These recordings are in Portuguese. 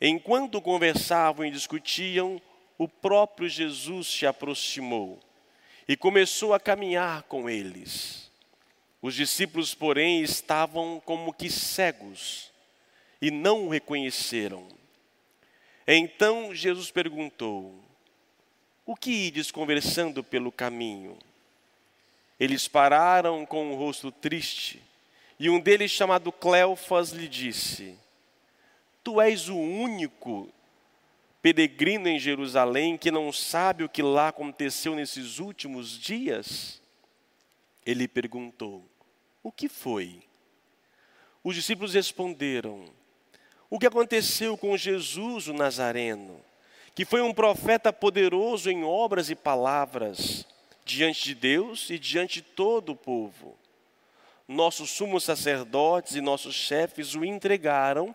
Enquanto conversavam e discutiam, o próprio Jesus se aproximou e começou a caminhar com eles. Os discípulos, porém, estavam como que cegos e não o reconheceram. Então Jesus perguntou: O que ides conversando pelo caminho? Eles pararam com o rosto triste, e um deles, chamado Cleofas, lhe disse: Tu és o único peregrino em Jerusalém que não sabe o que lá aconteceu nesses últimos dias? Ele perguntou: O que foi? Os discípulos responderam: O que aconteceu com Jesus o Nazareno, que foi um profeta poderoso em obras e palavras, diante de Deus e diante de todo o povo. Nossos sumos sacerdotes e nossos chefes o entregaram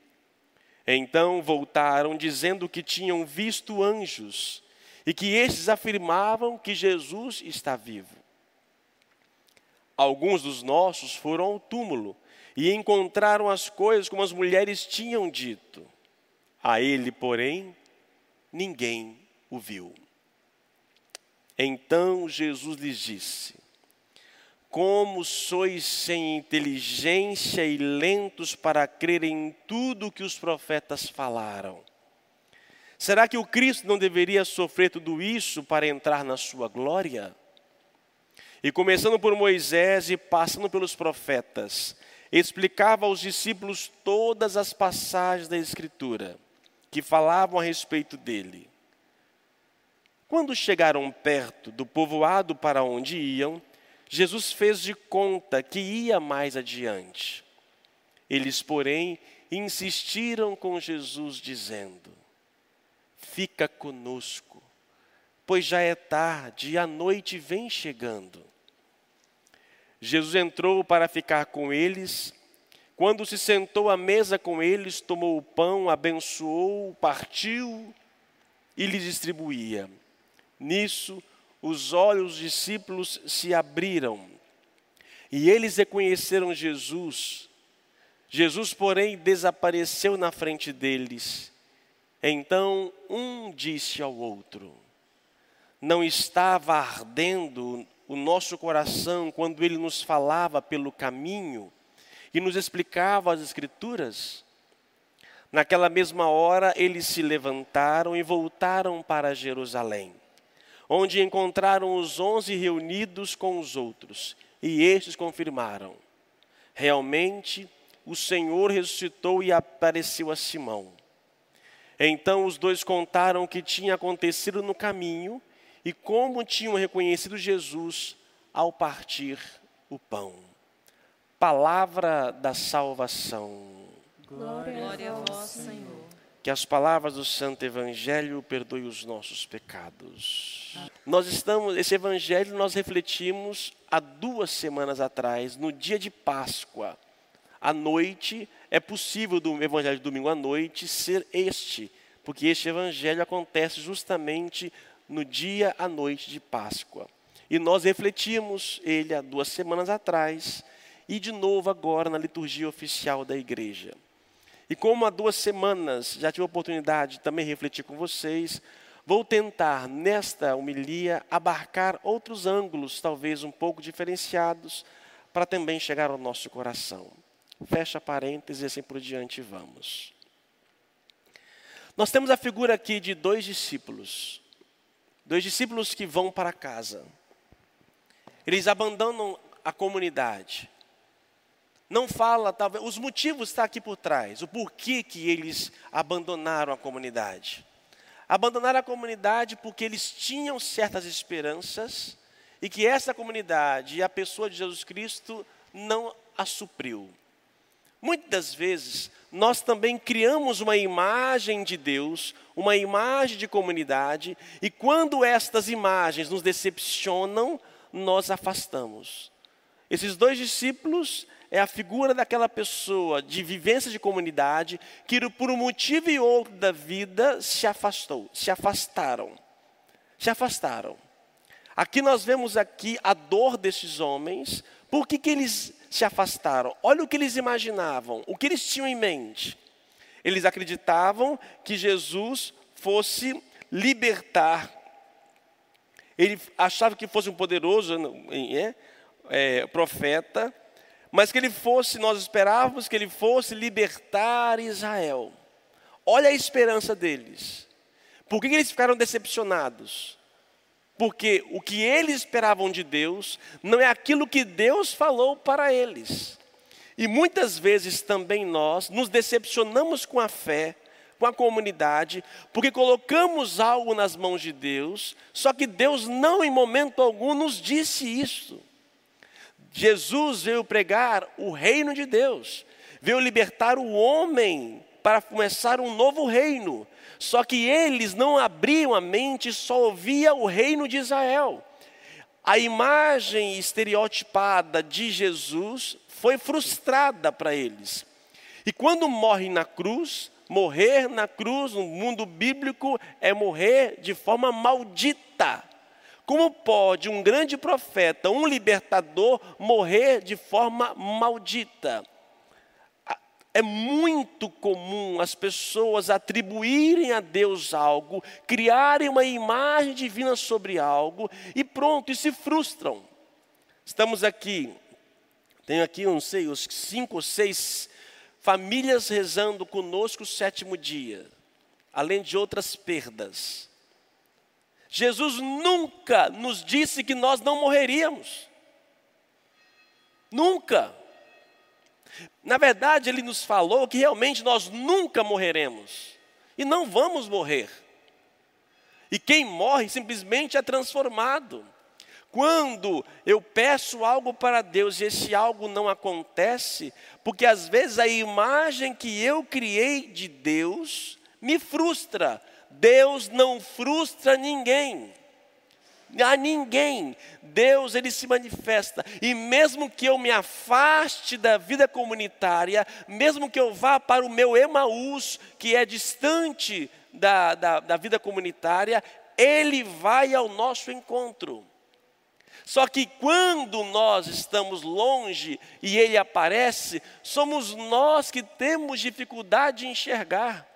Então voltaram dizendo que tinham visto anjos e que estes afirmavam que Jesus está vivo. Alguns dos nossos foram ao túmulo e encontraram as coisas como as mulheres tinham dito. A ele, porém, ninguém o viu. Então Jesus lhes disse: Como sois sem inteligência e lentos para crer em tudo que os profetas falaram. Será que o Cristo não deveria sofrer tudo isso para entrar na sua glória? E começando por Moisés e passando pelos profetas, explicava aos discípulos todas as passagens da Escritura que falavam a respeito dele. Quando chegaram perto do povoado para onde iam, Jesus fez de conta que ia mais adiante. Eles, porém, insistiram com Jesus, dizendo: Fica conosco, pois já é tarde e a noite vem chegando. Jesus entrou para ficar com eles. Quando se sentou à mesa com eles, tomou o pão, abençoou, partiu e lhes distribuía. Nisso, os olhos dos discípulos se abriram e eles reconheceram Jesus. Jesus, porém, desapareceu na frente deles. Então um disse ao outro: Não estava ardendo o nosso coração quando ele nos falava pelo caminho e nos explicava as Escrituras? Naquela mesma hora, eles se levantaram e voltaram para Jerusalém, onde encontraram os onze reunidos com os outros, e estes confirmaram: realmente o Senhor ressuscitou e apareceu a Simão. Então os dois contaram o que tinha acontecido no caminho e como tinham reconhecido Jesus ao partir o pão. Palavra da salvação. Glória, a vós, Senhor. Que as palavras do Santo Evangelho perdoem os nossos pecados. Nós estamos, esse Evangelho nós refletimos há duas semanas atrás, no dia de Páscoa. À noite, é possível do Evangelho de domingo à noite ser este, porque este Evangelho acontece justamente no dia à noite de Páscoa. E nós refletimos ele há duas semanas atrás e de novo agora na liturgia oficial da igreja. E como há duas semanas já tive a oportunidade de também refletir com vocês, vou tentar nesta homilia abarcar outros ângulos, talvez um pouco diferenciados, para também chegar ao nosso coração. Fecha parênteses e assim por diante vamos. Nós temos a figura aqui de dois discípulos, Dois discípulos que vão para casa. Eles abandonam a comunidade. Não fala, talvez, os motivos estão aqui por trás, o porquê que eles abandonaram a comunidade. Abandonaram a comunidade porque eles tinham certas esperanças e que essa comunidade e a pessoa de Jesus Cristo não a supriu. Muitas vezes nós também criamos uma imagem de Deus, uma imagem de comunidade, e quando estas imagens nos decepcionam, nós afastamos. Esses dois discípulos é a figura daquela pessoa de vivência de comunidade que por um motivo e outro da vida se afastou, se afastaram. Se afastaram. Aqui nós vemos aqui a dor desses homens. Por que, que eles se afastaram? Olha o que eles imaginavam, o que eles tinham em mente. Eles acreditavam que Jesus fosse libertar. Ele achava que fosse um poderoso é, é, profeta, mas que ele fosse, nós esperávamos que ele fosse libertar Israel. Olha a esperança deles. Por que, eles ficaram decepcionados? Porque o que eles esperavam de Deus não é aquilo que Deus falou para eles. E muitas vezes também nós nos decepcionamos com a fé, com a comunidade, porque colocamos algo nas mãos de Deus, só que Deus não em momento algum nos disse isso. Jesus veio pregar o reino de Deus, veio libertar o homem para começar um novo reino. Só que eles não abriam a mente, só ouvia o reino de Israel. A imagem estereotipada de Jesus foi frustrada para eles. E quando morre na cruz, morrer na cruz, no mundo bíblico, é morrer de forma maldita. Como pode um grande profeta, um libertador, morrer de forma maldita? É muito comum as pessoas atribuírem a Deus algo, criarem uma imagem divina sobre algo e pronto, e se frustram. Estamos aqui, tenho aqui, não sei, os cinco ou seis famílias rezando conosco o sétimo dia, além de outras perdas. Jesus nunca nos disse que nós não morreríamos. Nunca. Na verdade, ele nos falou que realmente nós nunca morreremos e não vamos morrer. E quem morre simplesmente é transformado. Quando eu peço algo para Deus e esse algo não acontece, porque às vezes a imagem que eu criei de Deus me frustra. Deus não frustra ninguém a ninguém. Deus ele se manifesta. E mesmo que eu me afaste da vida comunitária, mesmo que eu vá para o meu Emaús, que é distante da, da, da vida comunitária, ele vai ao nosso encontro. Só que quando nós estamos longe e ele aparece, somos nós que temos dificuldade de enxergar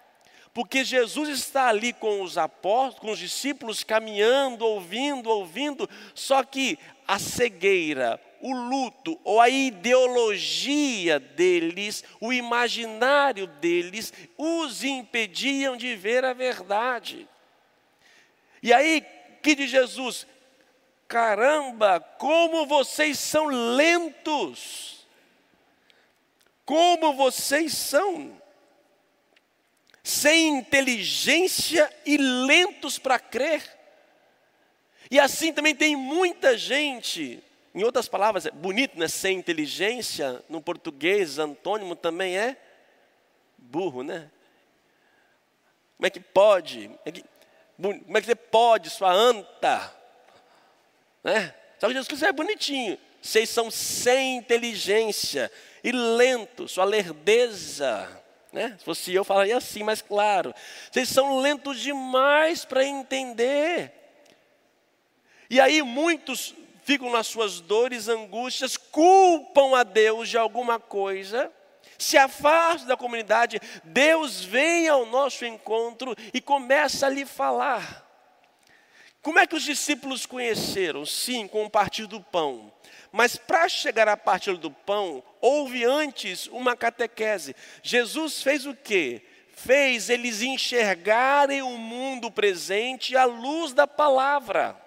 porque Jesus está ali com os apóstolos, com os discípulos, caminhando, ouvindo, ouvindo, só que a cegueira, o luto ou a ideologia deles, o imaginário deles, os impediam de ver a verdade. E aí, que de Jesus? Caramba, como vocês são lentos! Como vocês são sem inteligência e lentos para crer. E assim também tem muita gente, em outras palavras, é bonito, né? Sem inteligência, no português, antônimo também é burro, né? Como é que pode? Como é que você pode, sua anta? Né? Só que Jesus Cristo é bonitinho. Vocês são sem inteligência e lentos, sua lerdeza. Né? Se fosse eu, falaria assim, mas claro. Vocês são lentos demais para entender. E aí muitos ficam nas suas dores, angústias, culpam a Deus de alguma coisa, se afastam da comunidade. Deus vem ao nosso encontro e começa a lhe falar. Como é que os discípulos conheceram? Sim, com o partir do pão. Mas para chegar à parte do pão, houve antes uma catequese. Jesus fez o quê? fez eles enxergarem o mundo presente à luz da palavra.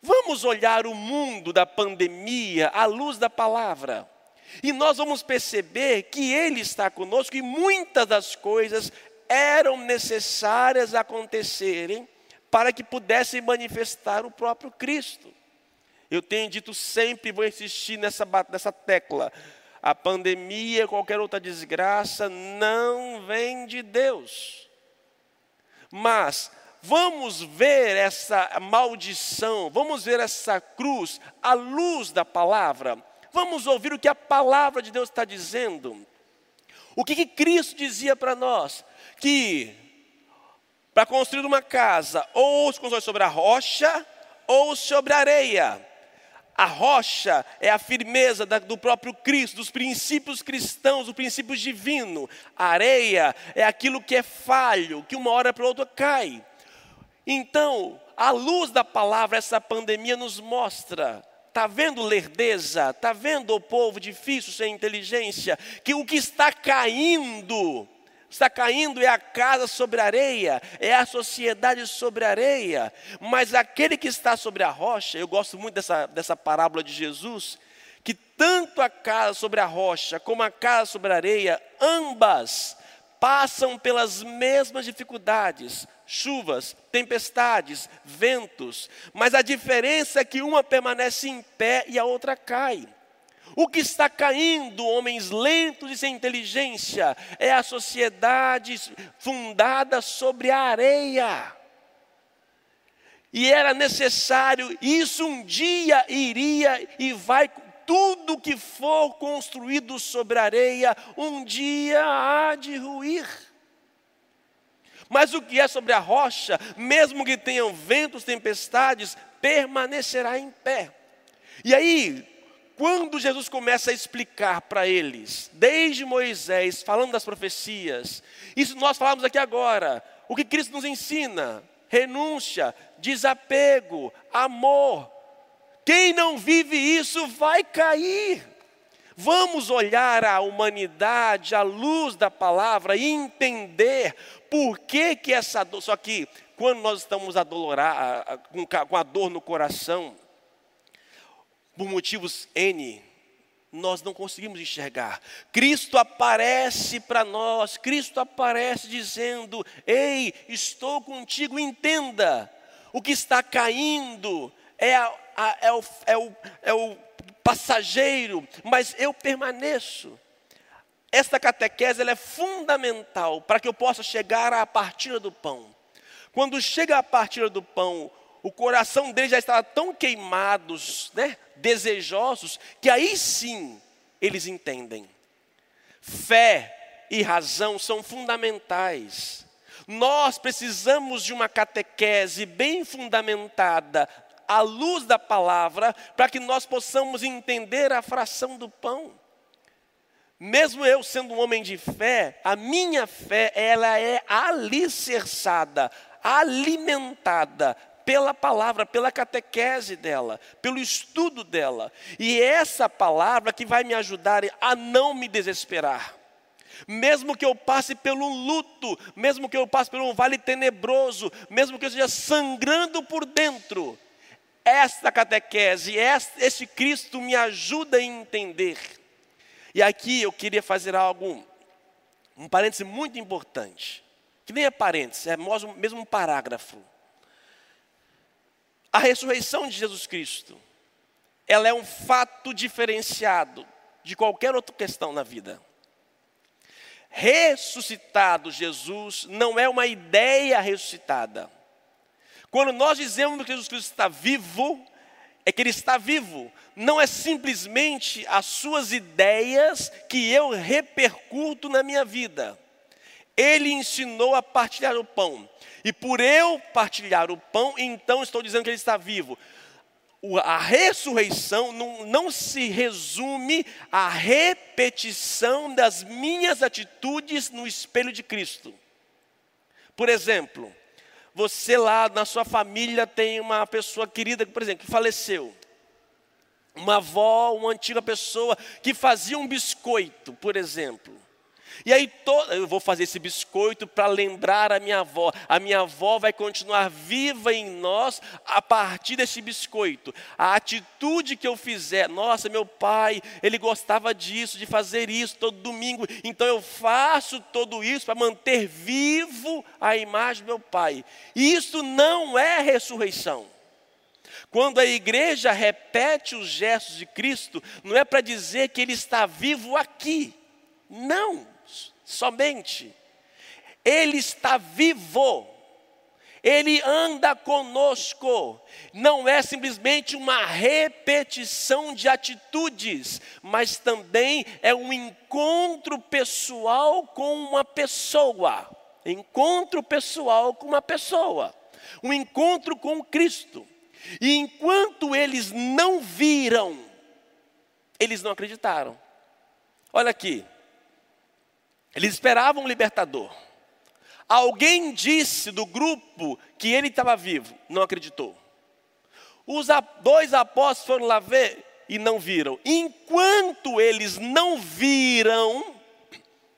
Vamos olhar o mundo da pandemia à luz da palavra. E nós vamos perceber que Ele está conosco e muitas das coisas eram necessárias acontecerem para que pudessem manifestar o próprio Cristo. Eu tenho dito sempre, vou insistir nessa, nessa tecla: a pandemia, qualquer outra desgraça, não vem de Deus. Mas vamos ver essa maldição, vamos ver essa cruz à luz da palavra. Vamos ouvir o que a palavra de Deus está dizendo. O que, que Cristo dizia para nós? Que para construir uma casa, ou se constrói sobre a rocha, ou sobre a areia. A rocha é a firmeza do próprio Cristo, dos princípios cristãos, dos princípios divinos. A areia é aquilo que é falho, que uma hora para outra cai. Então, à luz da palavra, essa pandemia nos mostra Está vendo lerdeza? Está vendo o povo difícil, sem inteligência? Que o que está caindo, está caindo é a casa sobre a areia, é a sociedade sobre a areia. Mas aquele que está sobre a rocha, eu gosto muito dessa, dessa parábola de Jesus, que tanto a casa sobre a rocha como a casa sobre a areia, ambas passam pelas mesmas dificuldades, chuvas, tempestades, ventos, mas a diferença é que uma permanece em pé e a outra cai. O que está caindo, homens lentos e sem inteligência, é a sociedade fundada sobre a areia. E era necessário, isso um dia iria e vai tudo que for construído sobre areia, um dia há de ruir. Mas o que é sobre a rocha, mesmo que tenham ventos, tempestades, permanecerá em pé. E aí, quando Jesus começa a explicar para eles, desde Moisés, falando das profecias, isso nós falamos aqui agora, o que Cristo nos ensina: renúncia, desapego, amor, quem não vive isso vai cair. Vamos olhar a humanidade à luz da palavra e entender por que, que essa dor. Só que quando nós estamos adolorar, com a dor no coração, por motivos N, nós não conseguimos enxergar. Cristo aparece para nós, Cristo aparece dizendo: Ei, estou contigo, entenda. O que está caindo é a, é o, é, o, é o passageiro, mas eu permaneço. Esta catequese é fundamental para que eu possa chegar à partida do pão. Quando chega a partida do pão, o coração deles já estava tão queimados, né, desejosos, que aí sim eles entendem. Fé e razão são fundamentais. Nós precisamos de uma catequese bem fundamentada à luz da palavra, para que nós possamos entender a fração do pão. Mesmo eu sendo um homem de fé, a minha fé, ela é alicerçada, alimentada pela palavra, pela catequese dela, pelo estudo dela. E é essa palavra que vai me ajudar a não me desesperar. Mesmo que eu passe pelo luto, mesmo que eu passe por um vale tenebroso, mesmo que eu esteja sangrando por dentro, esta catequese, este Cristo me ajuda a entender. E aqui eu queria fazer algo, um parêntese muito importante, que nem é parêntese, é mesmo um parágrafo. A ressurreição de Jesus Cristo, ela é um fato diferenciado de qualquer outra questão na vida. Ressuscitado Jesus não é uma ideia ressuscitada. Quando nós dizemos que Jesus Cristo está vivo, é que Ele está vivo. Não é simplesmente as suas ideias que eu repercuto na minha vida. Ele ensinou a partilhar o pão. E por eu partilhar o pão, então estou dizendo que Ele está vivo. A ressurreição não, não se resume à repetição das minhas atitudes no espelho de Cristo. Por exemplo, você lá na sua família tem uma pessoa querida, por exemplo, que faleceu. Uma avó, uma antiga pessoa que fazia um biscoito, por exemplo. E aí to- eu vou fazer esse biscoito para lembrar a minha avó. A minha avó vai continuar viva em nós a partir desse biscoito. A atitude que eu fizer, nossa, meu pai, ele gostava disso, de fazer isso todo domingo. Então eu faço tudo isso para manter vivo a imagem do meu pai. Isso não é ressurreição. Quando a igreja repete os gestos de Cristo, não é para dizer que ele está vivo aqui. Não, somente. Ele está vivo. Ele anda conosco. Não é simplesmente uma repetição de atitudes, mas também é um encontro pessoal com uma pessoa. Encontro pessoal com uma pessoa. Um encontro com Cristo. E enquanto eles não viram, eles não acreditaram. Olha aqui. Eles esperavam um libertador. Alguém disse do grupo que ele estava vivo, não acreditou. Os dois apóstolos foram lá ver e não viram. Enquanto eles não viram,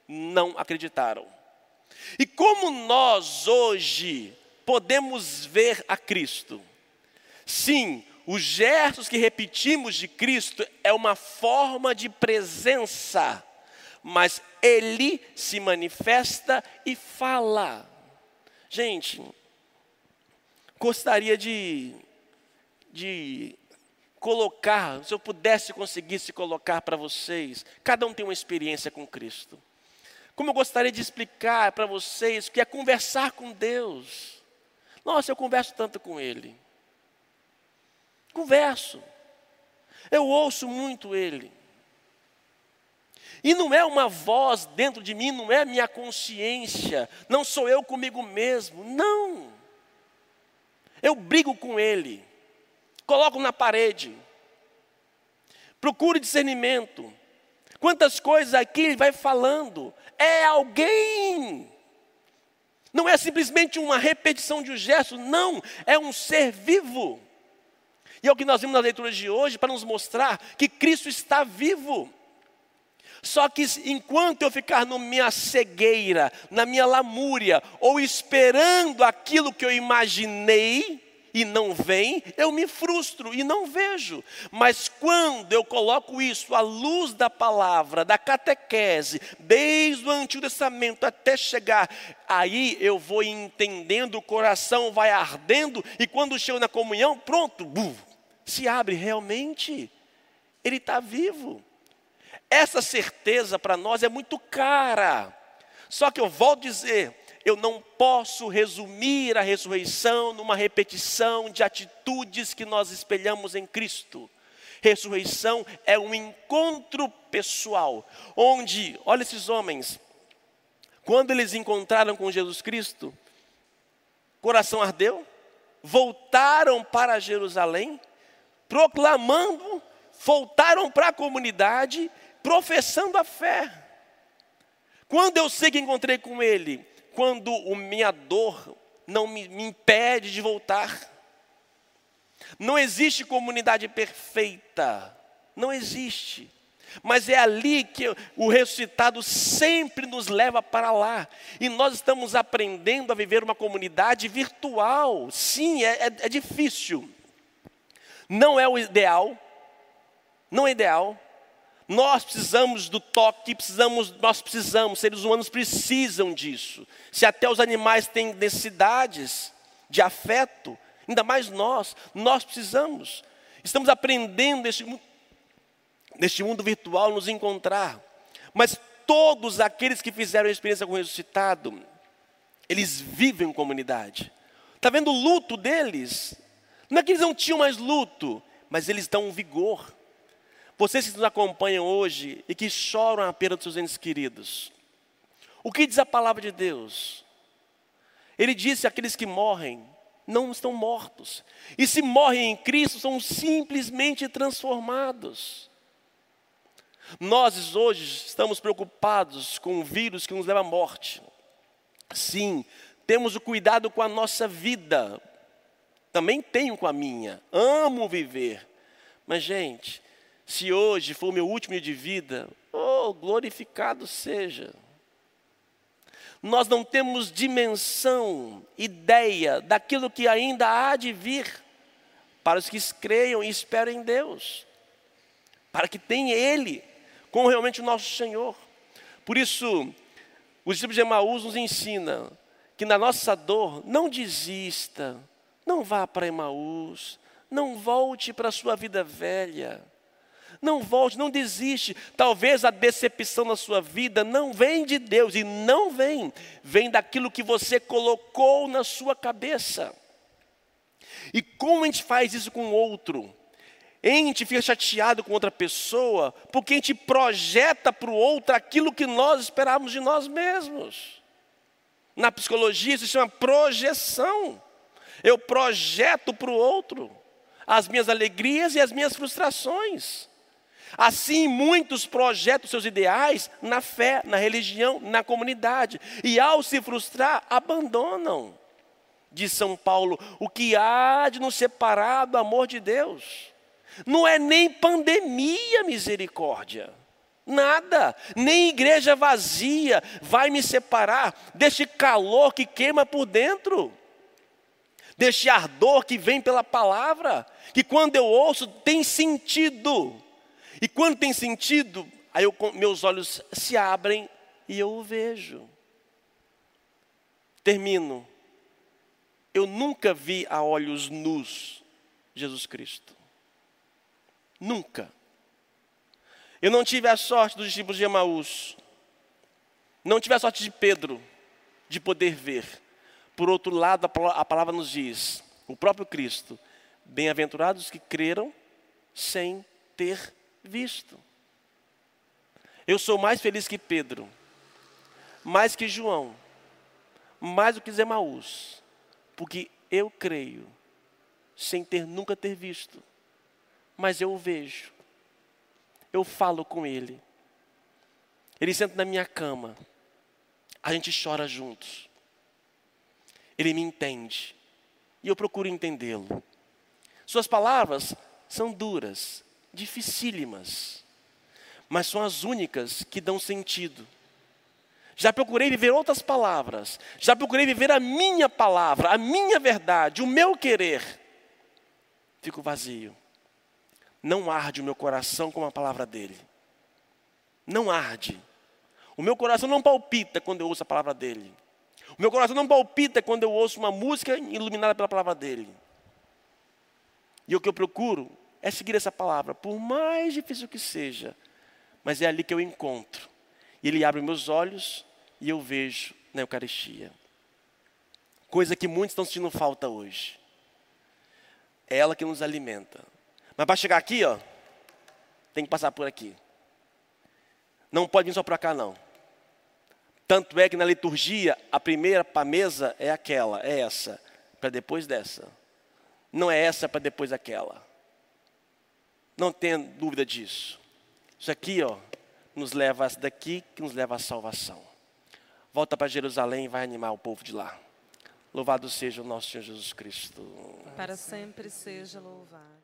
não acreditaram. E como nós hoje podemos ver a Cristo? Sim, os gestos que repetimos de Cristo é uma forma de presença, mas Ele se manifesta e fala. Gente, gostaria de, de colocar, se eu pudesse conseguir se colocar para vocês, cada um tem uma experiência com Cristo. Como eu gostaria de explicar para vocês o que é conversar com Deus. Nossa, eu converso tanto com Ele. Converso. Eu ouço muito Ele. E não é uma voz dentro de mim, não é minha consciência, não sou eu comigo mesmo, não. Eu brigo com Ele, coloco na parede, procuro discernimento. Quantas coisas aqui Ele vai falando, é alguém. Não é simplesmente uma repetição de um gesto, não, é um ser vivo. E é o que nós vimos na leitura de hoje para nos mostrar que Cristo está vivo. Só que enquanto eu ficar na minha cegueira, na minha lamúria, ou esperando aquilo que eu imaginei e não vem, eu me frustro e não vejo. Mas quando eu coloco isso à luz da palavra, da catequese, desde o Antigo Testamento até chegar, aí eu vou entendendo, o coração vai ardendo, e quando chego na comunhão, pronto, bum, se abre realmente. Ele está vivo. Essa certeza para nós é muito cara. Só que eu volto a dizer, eu não posso resumir a ressurreição numa repetição de atitudes que nós espelhamos em Cristo. Ressurreição é um encontro pessoal, onde, olha esses homens, quando eles encontraram com Jesus Cristo, coração ardeu, voltaram para Jerusalém, proclamando, voltaram para a comunidade, professando a fé. Quando eu sei que encontrei com Ele, quando a minha dor não me, me impede de voltar. Não existe comunidade perfeita, não existe. Mas é ali que o ressuscitado sempre nos leva para lá. E nós estamos aprendendo a viver uma comunidade virtual. Sim, é, é, é difícil. Não é o ideal. Não é ideal. Nós precisamos do toque, precisamos, nós precisamos, seres humanos precisam disso. Se até os animais têm necessidades de afeto, ainda mais nós, nós precisamos. Estamos aprendendo neste, neste mundo virtual nos encontrar. Mas todos aqueles que fizeram a experiência com o ressuscitado, eles vivem em comunidade. Está vendo o luto deles? Não é que eles não tinham mais luto, mas eles dão um vigor. Vocês que nos acompanham hoje e que choram a perda dos seus entes queridos. O que diz a palavra de Deus? Ele disse: aqueles que morrem não estão mortos. E se morrem em Cristo, são simplesmente transformados. Nós hoje estamos preocupados com um vírus que nos leva à morte. Sim, temos o cuidado com a nossa vida. Também tenho com a minha. Amo viver. Mas, gente, se hoje for o meu último dia de vida, oh, glorificado seja. Nós não temos dimensão, ideia daquilo que ainda há de vir para os que creiam e esperam em Deus, para que tenha Ele como realmente o nosso Senhor. Por isso, os discípulos de Emaús nos ensina que na nossa dor não desista, não vá para Emaús, não volte para a sua vida velha. Não volte, não desiste. Talvez a decepção na sua vida não vem de Deus e não vem, vem daquilo que você colocou na sua cabeça. E como a gente faz isso com o outro? A gente fica chateado com outra pessoa porque a gente projeta para o outro aquilo que nós esperávamos de nós mesmos. Na psicologia isso se chama projeção. Eu projeto para o outro as minhas alegrias e as minhas frustrações. Assim, muitos projetam seus ideais na fé, na religião, na comunidade, e ao se frustrar, abandonam. Diz São Paulo: o que há de nos separar do amor de Deus? Não é nem pandemia, misericórdia. Nada, nem igreja vazia vai me separar deste calor que queima por dentro, deste ardor que vem pela palavra, que quando eu ouço tem sentido. E quando tem sentido, aí eu, meus olhos se abrem e eu o vejo. Termino. Eu nunca vi a olhos nus Jesus Cristo. Nunca. Eu não tive a sorte dos discípulos de Emaús. Não tive a sorte de Pedro de poder ver. Por outro lado, a palavra nos diz, o próprio Cristo, bem-aventurados que creram sem ter visto. Eu sou mais feliz que Pedro, mais que João, mais do que Zemaús, porque eu creio, sem ter nunca ter visto, mas eu o vejo, eu falo com ele, ele senta na minha cama, a gente chora juntos, ele me entende, e eu procuro entendê-lo. Suas palavras são duras, dificílimas, mas são as únicas que dão sentido. Já procurei viver outras palavras, já procurei viver a minha palavra, a minha verdade, o meu querer. Fico vazio. Não arde o meu coração com a palavra dele. Não arde. O meu coração não palpita quando eu ouço a palavra dele. O meu coração não palpita quando eu ouço uma música iluminada pela palavra dele. E o que eu procuro é seguir essa palavra, por mais difícil que seja, mas é ali que eu encontro. E Ele abre meus olhos e eu vejo na Eucaristia. Coisa que muitos estão sentindo falta hoje. É ela que nos alimenta. Mas para chegar aqui, ó, tem que passar por aqui. Não pode vir só para cá, não. Tanto é que na liturgia, a primeira para mesa é aquela, é essa, para depois dessa. Não é essa para depois aquela. Não tenha dúvida disso. Isso aqui, ó, nos leva daqui que nos leva à salvação. Volta para Jerusalém e vai animar o povo de lá. Louvado seja o nosso Senhor Jesus Cristo. Para sempre seja louvado.